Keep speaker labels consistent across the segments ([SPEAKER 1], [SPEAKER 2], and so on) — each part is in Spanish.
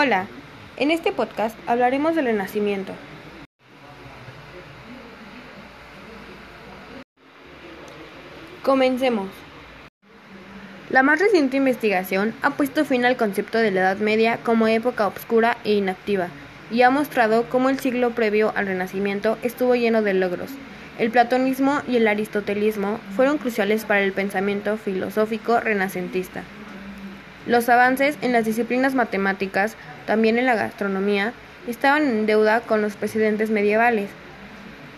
[SPEAKER 1] Hola, en este podcast hablaremos del Renacimiento. Comencemos. La más reciente investigación ha puesto fin al concepto de la Edad Media como época obscura e inactiva y ha mostrado cómo el siglo previo al Renacimiento estuvo lleno de logros. El platonismo y el aristotelismo fueron cruciales para el pensamiento filosófico renacentista. Los avances en las disciplinas matemáticas, también en la gastronomía, estaban en deuda con los precedentes medievales.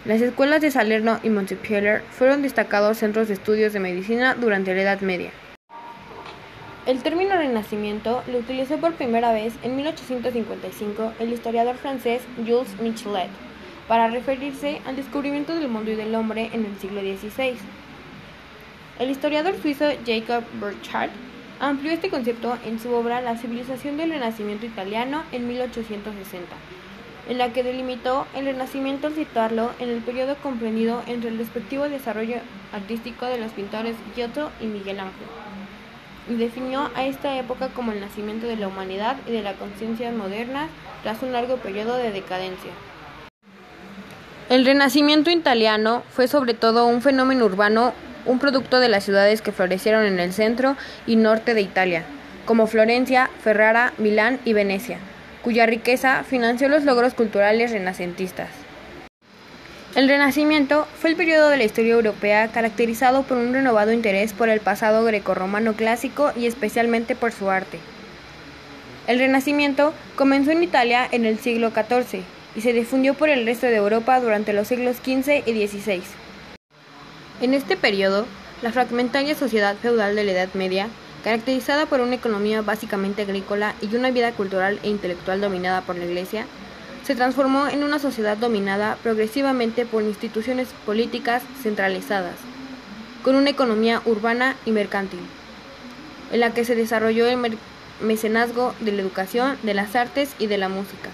[SPEAKER 1] Las escuelas de Salerno y Montpellier fueron destacados centros de estudios de medicina durante la Edad Media. El término Renacimiento lo utilizó por primera vez en 1855 el historiador francés Jules Michelet para referirse al descubrimiento del mundo y del hombre en el siglo XVI. El historiador suizo Jacob Burckhardt amplió este concepto en su obra La civilización del Renacimiento italiano en 1860, en la que delimitó el Renacimiento al situarlo en el periodo comprendido entre el respectivo desarrollo artístico de los pintores Giotto y Miguel Ángel, y definió a esta época como el nacimiento de la humanidad y de la conciencia moderna tras un largo periodo de decadencia. El Renacimiento italiano fue sobre todo un fenómeno urbano un producto de las ciudades que florecieron en el centro y norte de Italia, como Florencia, Ferrara, Milán y Venecia, cuya riqueza financió los logros culturales renacentistas. El Renacimiento fue el periodo de la historia europea caracterizado por un renovado interés por el pasado grecorromano clásico y especialmente por su arte. El Renacimiento comenzó en Italia en el siglo XIV y se difundió por el resto de Europa durante los siglos XV y XVI. En este periodo, la fragmentaria sociedad feudal de la Edad Media, caracterizada por una economía básicamente agrícola y una vida cultural e intelectual dominada por la Iglesia, se transformó en una sociedad dominada progresivamente por instituciones políticas centralizadas, con una economía urbana y mercantil, en la que se desarrolló el mecenazgo de la educación, de las artes y de la música.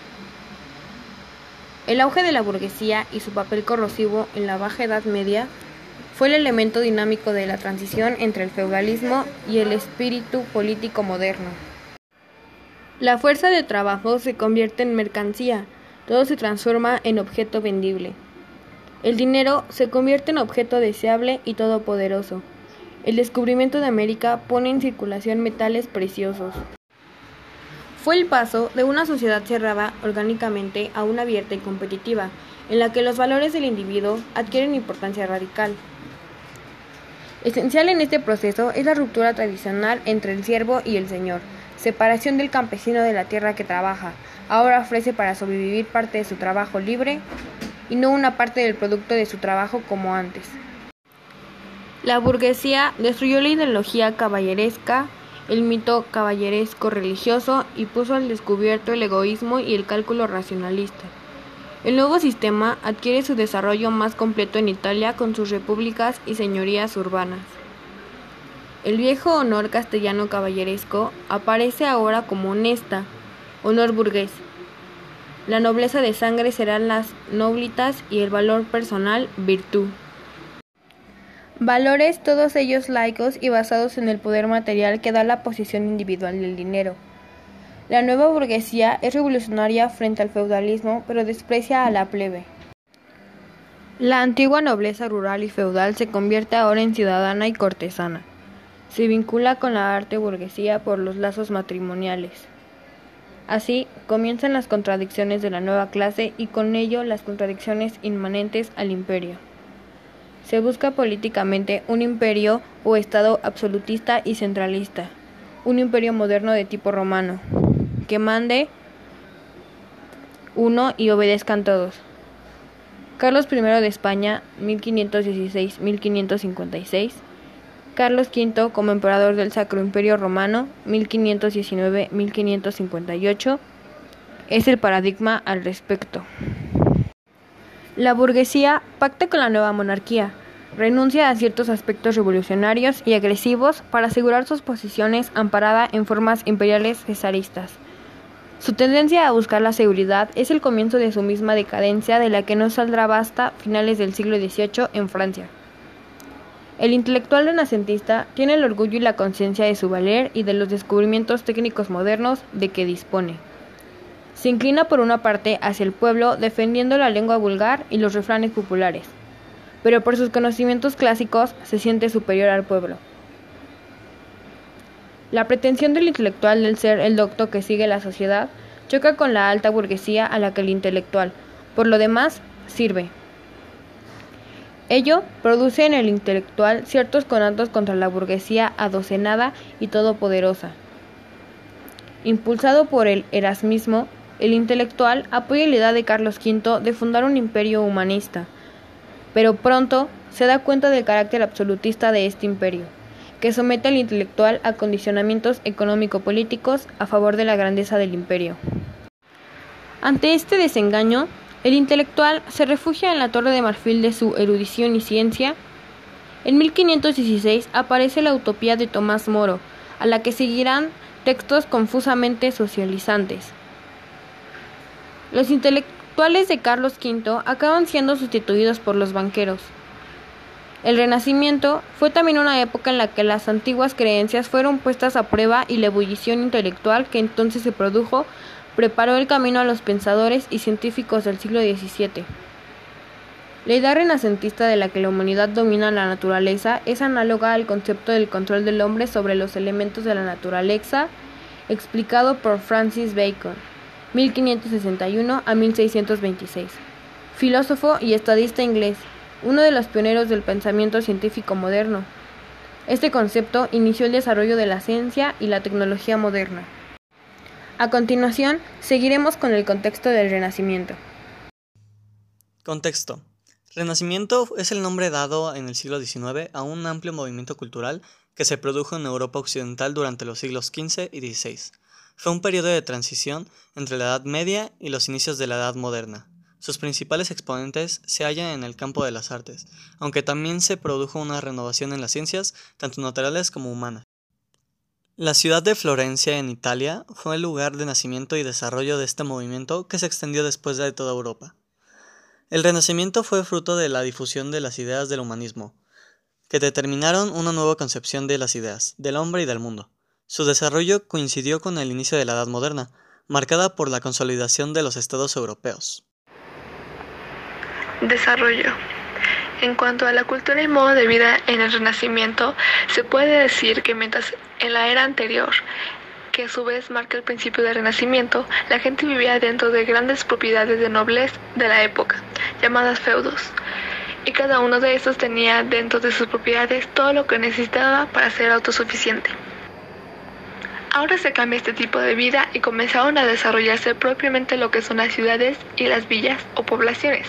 [SPEAKER 1] El auge de la burguesía y su papel corrosivo en la Baja Edad Media fue el elemento dinámico de la transición entre el feudalismo y el espíritu político moderno. La fuerza de trabajo se convierte en mercancía, todo se transforma en objeto vendible. El dinero se convierte en objeto deseable y todopoderoso. El descubrimiento de América pone en circulación metales preciosos. Fue el paso de una sociedad cerrada orgánicamente a una abierta y competitiva, en la que los valores del individuo adquieren importancia radical. Esencial en este proceso es la ruptura tradicional entre el siervo y el señor, separación del campesino de la tierra que trabaja. Ahora ofrece para sobrevivir parte de su trabajo libre y no una parte del producto de su trabajo como antes. La burguesía destruyó la ideología caballeresca, el mito caballeresco religioso y puso al descubierto el egoísmo y el cálculo racionalista. El nuevo sistema adquiere su desarrollo más completo en Italia con sus repúblicas y señorías urbanas. El viejo honor castellano caballeresco aparece ahora como honesta, honor burgués. La nobleza de sangre serán las noblitas y el valor personal virtud. Valores todos ellos laicos y basados en el poder material que da la posición individual del dinero. La nueva burguesía es revolucionaria frente al feudalismo, pero desprecia a la plebe. La antigua nobleza rural y feudal se convierte ahora en ciudadana y cortesana. Se vincula con la arte burguesía por los lazos matrimoniales. Así comienzan las contradicciones de la nueva clase y con ello las contradicciones inmanentes al imperio. Se busca políticamente un imperio o estado absolutista y centralista, un imperio moderno de tipo romano, que mande uno y obedezcan todos. Carlos I de España, 1516-1556. Carlos V como emperador del Sacro Imperio Romano, 1519-1558. Es el paradigma al respecto. La burguesía pacta con la nueva monarquía, renuncia a ciertos aspectos revolucionarios y agresivos para asegurar sus posiciones amparada en formas imperiales cesaristas. Su tendencia a buscar la seguridad es el comienzo de su misma decadencia de la que no saldrá basta finales del siglo XVIII en Francia. El intelectual renacentista tiene el orgullo y la conciencia de su valer y de los descubrimientos técnicos modernos de que dispone. Se inclina por una parte hacia el pueblo defendiendo la lengua vulgar y los refranes populares, pero por sus conocimientos clásicos se siente superior al pueblo. La pretensión del intelectual del ser el docto que sigue la sociedad choca con la alta burguesía a la que el intelectual, por lo demás, sirve. Ello produce en el intelectual ciertos conatos contra la burguesía adocenada y todopoderosa. Impulsado por el erasmismo, el intelectual apoya la idea de Carlos V de fundar un imperio humanista, pero pronto se da cuenta del carácter absolutista de este imperio, que somete al intelectual a condicionamientos económico-políticos a favor de la grandeza del imperio. Ante este desengaño, el intelectual se refugia en la torre de marfil de su erudición y ciencia. En 1516 aparece la utopía de Tomás Moro, a la que seguirán textos confusamente socializantes. Los intelectuales de Carlos V acaban siendo sustituidos por los banqueros. El Renacimiento fue también una época en la que las antiguas creencias fueron puestas a prueba y la ebullición intelectual que entonces se produjo preparó el camino a los pensadores y científicos del siglo XVII. La idea renacentista de la que la humanidad domina la naturaleza es análoga al concepto del control del hombre sobre los elementos de la naturaleza, explicado por Francis Bacon, 1561 a 1626, filósofo y estadista inglés, uno de los pioneros del pensamiento científico moderno. Este concepto inició el desarrollo de la ciencia y la tecnología moderna. A continuación, seguiremos con el contexto del Renacimiento.
[SPEAKER 2] Contexto. Renacimiento es el nombre dado en el siglo XIX a un amplio movimiento cultural que se produjo en Europa Occidental durante los siglos XV y XVI. Fue un periodo de transición entre la Edad Media y los inicios de la Edad Moderna. Sus principales exponentes se hallan en el campo de las artes, aunque también se produjo una renovación en las ciencias, tanto naturales como humanas. La ciudad de Florencia en Italia fue el lugar de nacimiento y desarrollo de este movimiento que se extendió después de toda Europa. El Renacimiento fue fruto de la difusión de las ideas del humanismo, que determinaron una nueva concepción de las ideas, del hombre y del mundo. Su desarrollo coincidió con el inicio de la Edad Moderna, marcada por la consolidación de los estados europeos.
[SPEAKER 3] Desarrollo en cuanto a la cultura y modo de vida en el Renacimiento, se puede decir que mientras en la era anterior, que a su vez marca el principio del Renacimiento, la gente vivía dentro de grandes propiedades de noblez de la época, llamadas feudos, y cada uno de estos tenía dentro de sus propiedades todo lo que necesitaba para ser autosuficiente. Ahora se cambia este tipo de vida y comenzaron a desarrollarse propiamente lo que son las ciudades y las villas o poblaciones,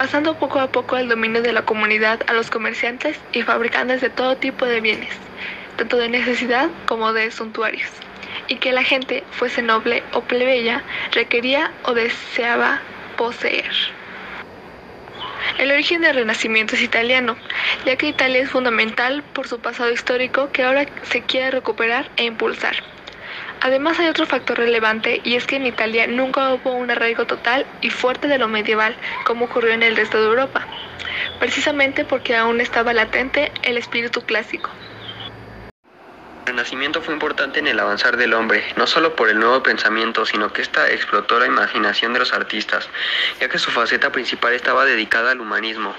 [SPEAKER 3] pasando poco a poco el dominio de la comunidad a los comerciantes y fabricantes de todo tipo de bienes, tanto de necesidad como de suntuarios, y que la gente, fuese noble o plebeya, requería o deseaba poseer. El origen del Renacimiento es italiano, ya que Italia es fundamental por su pasado histórico que ahora se quiere recuperar e impulsar. Además hay otro factor relevante y es que en Italia nunca hubo un arraigo total y fuerte de lo medieval como ocurrió en el resto de Europa, precisamente porque aún estaba latente el espíritu clásico.
[SPEAKER 4] Renacimiento fue importante en el avanzar del hombre, no solo por el nuevo pensamiento, sino que ésta explotó la imaginación de los artistas, ya que su faceta principal estaba dedicada al humanismo.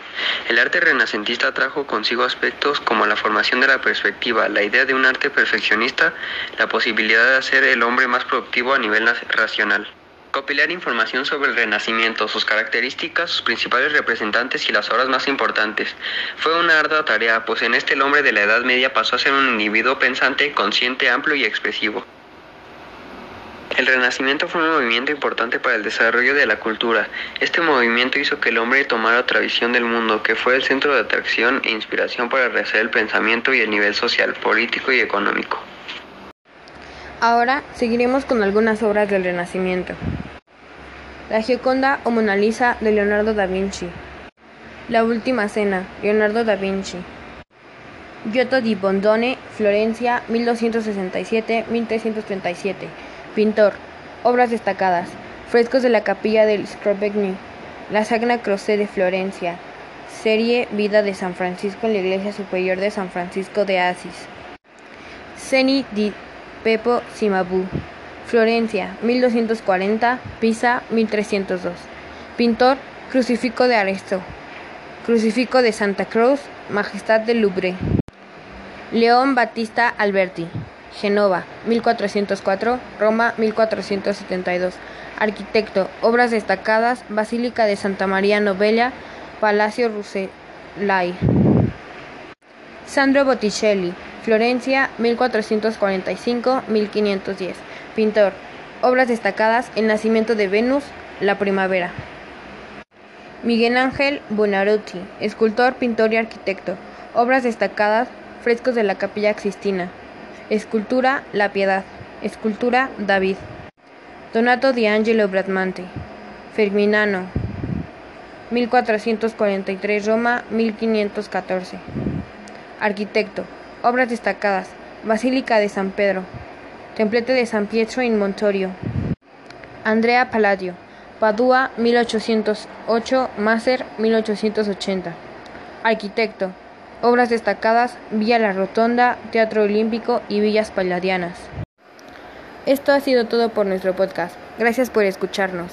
[SPEAKER 4] El arte renacentista trajo consigo aspectos como la formación de la perspectiva, la idea de un arte perfeccionista, la posibilidad de hacer el hombre más productivo a nivel racional. Copilar información sobre el Renacimiento, sus características, sus principales representantes y las obras más importantes. Fue una ardua tarea, pues en este el hombre de la Edad Media pasó a ser un individuo pensante, consciente, amplio y expresivo. El Renacimiento fue un movimiento importante para el desarrollo de la cultura. Este movimiento hizo que el hombre tomara otra visión del mundo, que fue el centro de atracción e inspiración para rehacer el pensamiento y el nivel social, político y económico.
[SPEAKER 1] Ahora seguiremos con algunas obras del Renacimiento. La Gioconda o Mona Lisa de Leonardo da Vinci. La Última Cena, Leonardo da Vinci. Giotto di Bondone, Florencia, 1267-1337. Pintor. Obras destacadas. Frescos de la capilla del Scrovegni. La Sagna Croce de Florencia. Serie Vida de San Francisco en la Iglesia Superior de San Francisco de Asís. Ceni di Pepo Cimabue, Florencia, 1240, Pisa, 1302. Pintor, Crucifijo de Arezzo, Crucifijo de Santa Cruz, Majestad del Louvre. León Battista Alberti, Genova, 1404, Roma, 1472. Arquitecto, obras destacadas, Basílica de Santa María Novella, Palacio Rucellai. Sandro Botticelli, Florencia, 1445-1510. Pintor, obras destacadas, El nacimiento de Venus, La primavera. Miguel Ángel Buonarroti, escultor, pintor y arquitecto. Obras destacadas, frescos de la Capilla Sistina. Escultura, La Piedad. Escultura, David. Donato di Angelo Bradmante. Ferminano. 1443 Roma, 1514. Arquitecto. Obras destacadas. Basílica de San Pedro. Templete de San Pietro in Montorio. Andrea Palladio. Padua 1808, Macer 1880. Arquitecto. Obras destacadas, Villa La Rotonda, Teatro Olímpico y Villas Palladianas. Esto ha sido todo por nuestro podcast. Gracias por escucharnos.